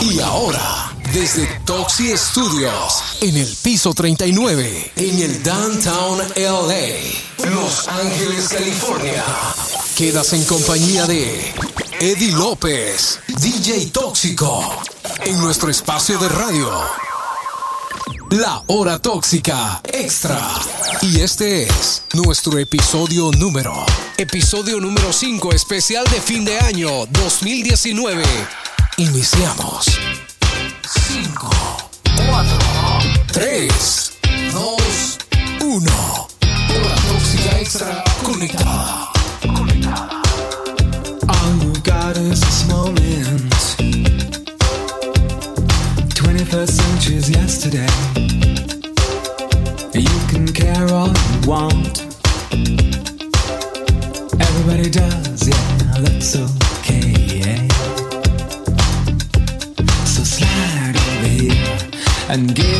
Y ahora, desde Toxi Studios, en el piso 39, en el Downtown LA, Los Ángeles, California, quedas en compañía de Eddie López, DJ Tóxico, en nuestro espacio de radio. La Hora Tóxica Extra. Y este es nuestro episodio número. Episodio número 5 especial de fin de año 2019. Iniciamos. 5, 4, 3, 2, 1. Hora Tóxica Extra conectada. All you got is this moment. 21st century's yesterday. You can care all you want. Everybody does, yeah, that's okay. And give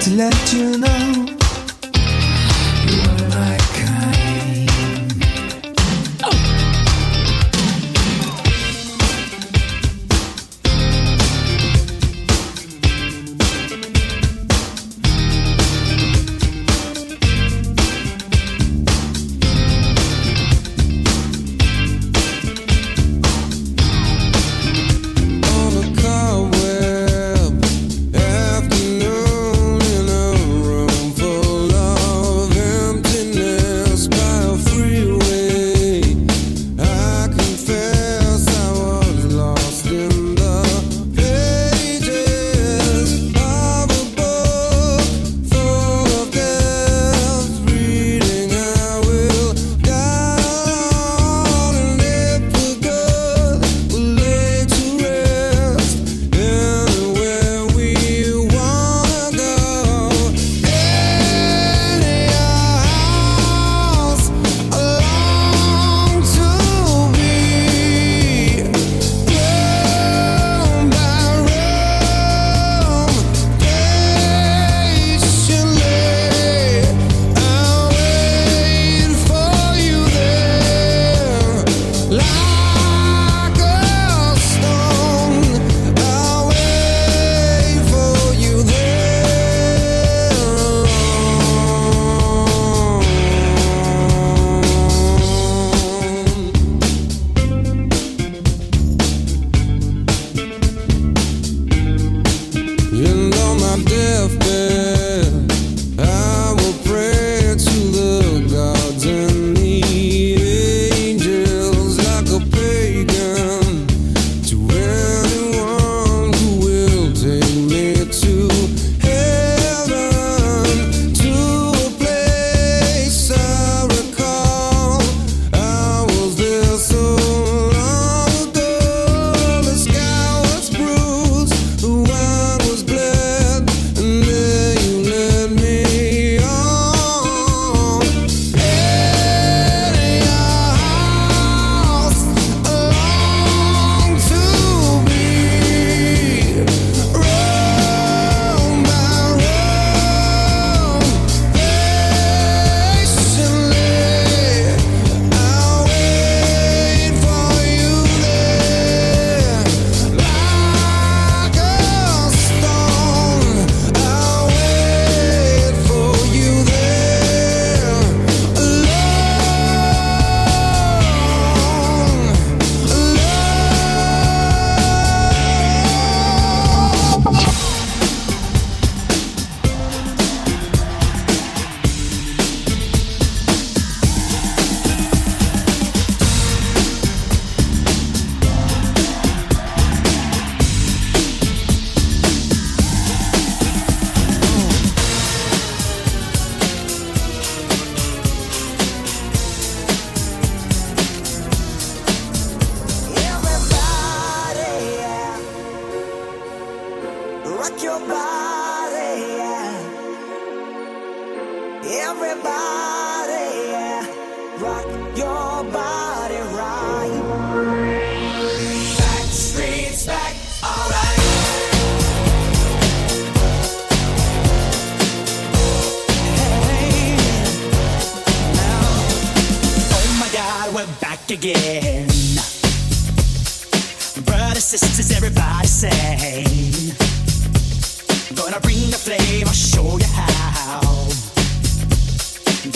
to let you know.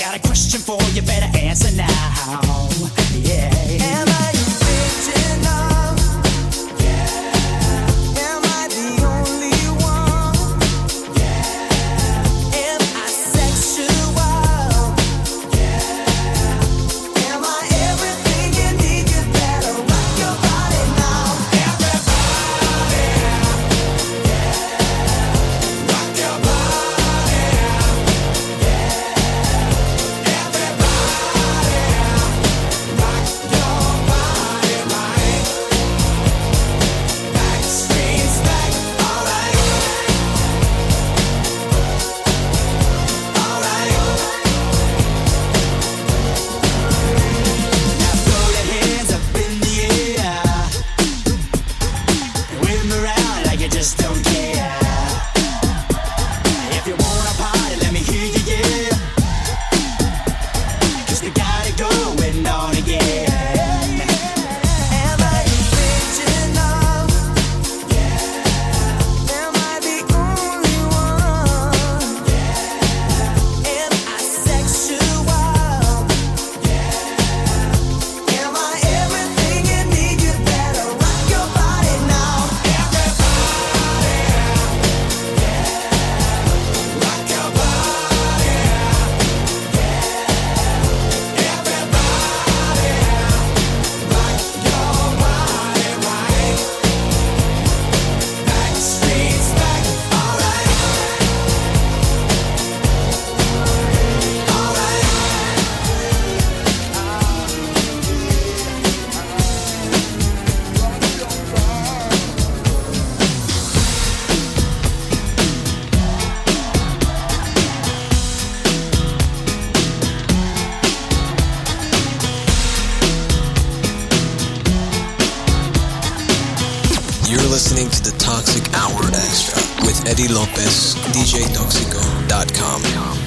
got a question for you, better answer now. Yeah. listening to the Toxic Hour Extra with Eddie Lopez, DJToxico.com.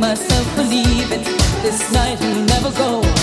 myself believing this night will never go.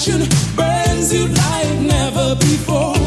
Be a player or be my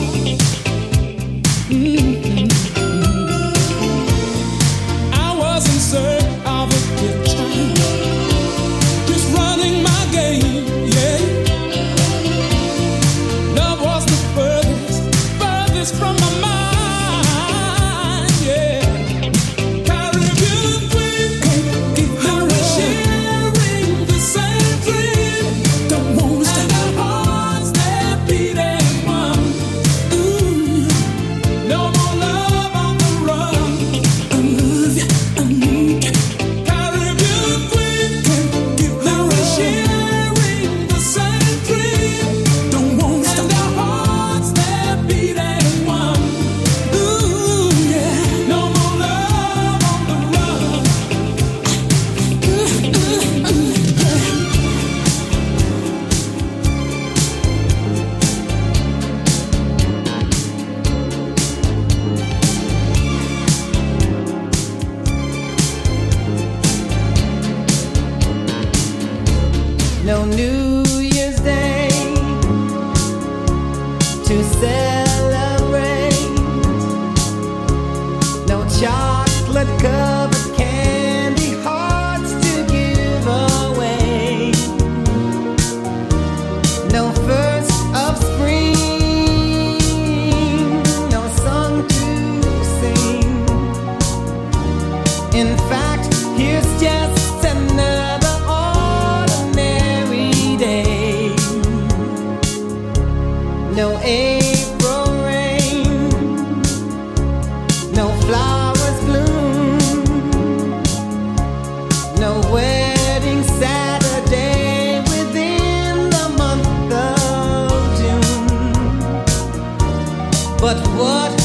mujer. Cause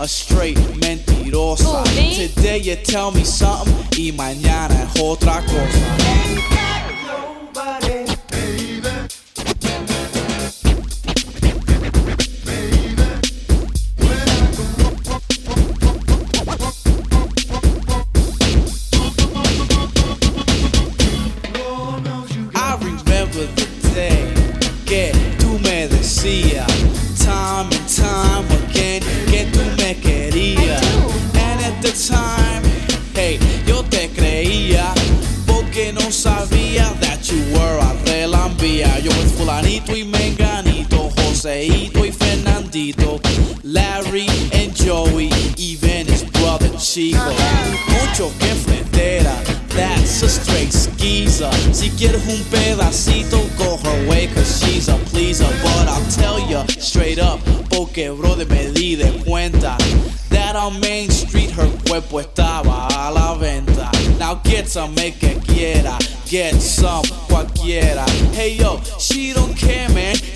a straight mentirosa. Oh, me? Today you tell me something y mañana es otra cosa. Menganito, y Fernandito, Larry and Joey, even his brother Chico. Mucho que frontera, that's a straight skeezer. Si quieres un pedacito, go her way, cause she's a pleaser. But I'll tell ya straight up, porque brother me di de cuenta. That on Main Street her cuerpo estaba a la venta. Now get some, make que quiera. Get some, cualquiera. Hey yo,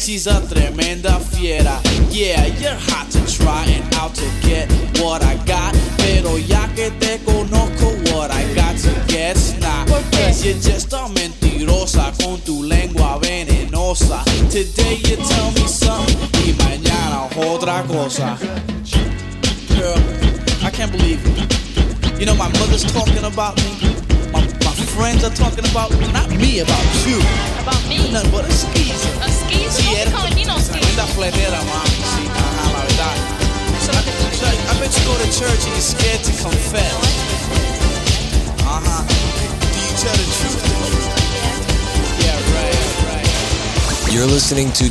She's a tremenda fiera. Yeah, you're hot to try and out to get what I got. Pero ya que te conozco, what I got to get's not. Cause you're just a mentirosa con tu lengua venenosa. Today you tell me something y mañana otra cosa. Girl, I can't believe it. You know, my mother's talking about me. My, my friends are talking about not me, about you. About me. Nothing but a skeezer. Tremenda fletera, mami. Sí, la verdad. I, bet you go to church and you're scared to confess. Uh-huh. Do you tell the truth? Yeah, right, right. You're listening to.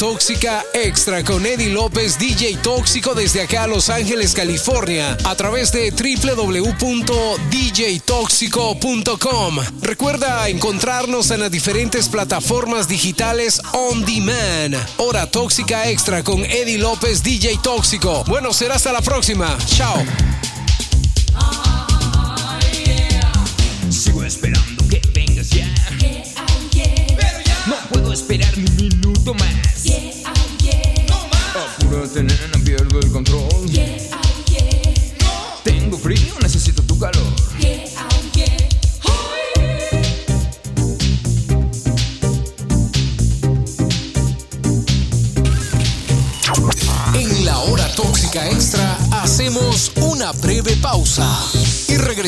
Tóxica Extra con Eddie López, DJ Tóxico desde acá a Los Ángeles, California, a través de www.djtóxico.com. Recuerda encontrarnos en las diferentes plataformas digitales on demand. Hora Tóxica Extra con Eddie López, DJ Tóxico. Bueno, será hasta la próxima. Chao.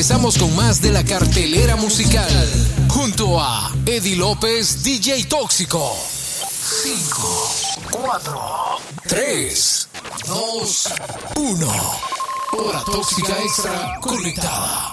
regresamos con más de la cartelera musical. Junto a Eddie López, DJ Tóxico. 5, 4, 3, 2, 1. Hora Tóxica Extra conectada.